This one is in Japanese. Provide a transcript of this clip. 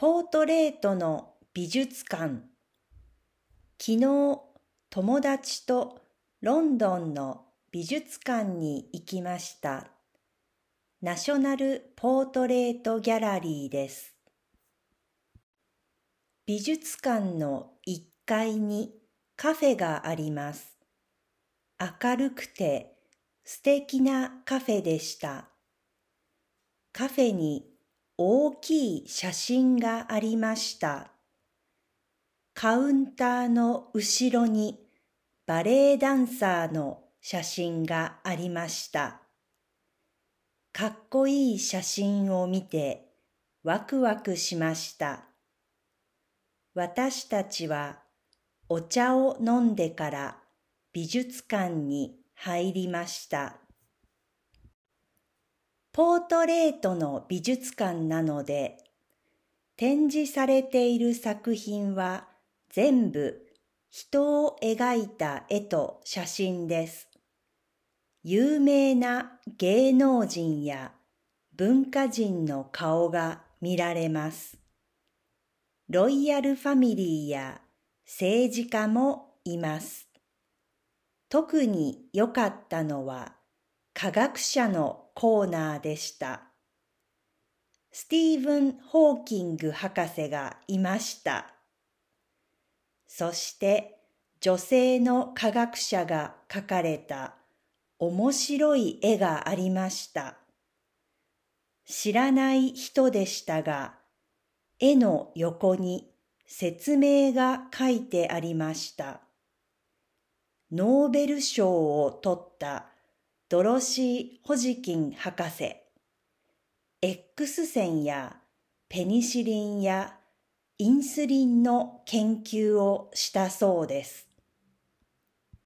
ポートレートの美術館。昨日友達とロンドンの美術館に行きました。ナショナルポートレートギャラリーです。美術館の1階にカフェがあります。明るくて素敵なカフェでした。カフェに大きい写真がありました。カウンターの後ろにバレエダンサーの写真がありました。かっこいい写真を見てワクワクしました。私たちはお茶を飲んでから美術館に入りました。ポートレートの美術館なので、展示されている作品は全部人を描いた絵と写真です。有名な芸能人や文化人の顔が見られます。ロイヤルファミリーや政治家もいます。特に良かったのは科学者のコーナーでした。スティーブン・ホーキング博士がいました。そして女性の科学者が描かれた面白い絵がありました。知らない人でしたが、絵の横に説明が書いてありました。ノーベル賞を取ったドロシー・ホジキン博士、X 線やペニシリンやインスリンの研究をしたそうです。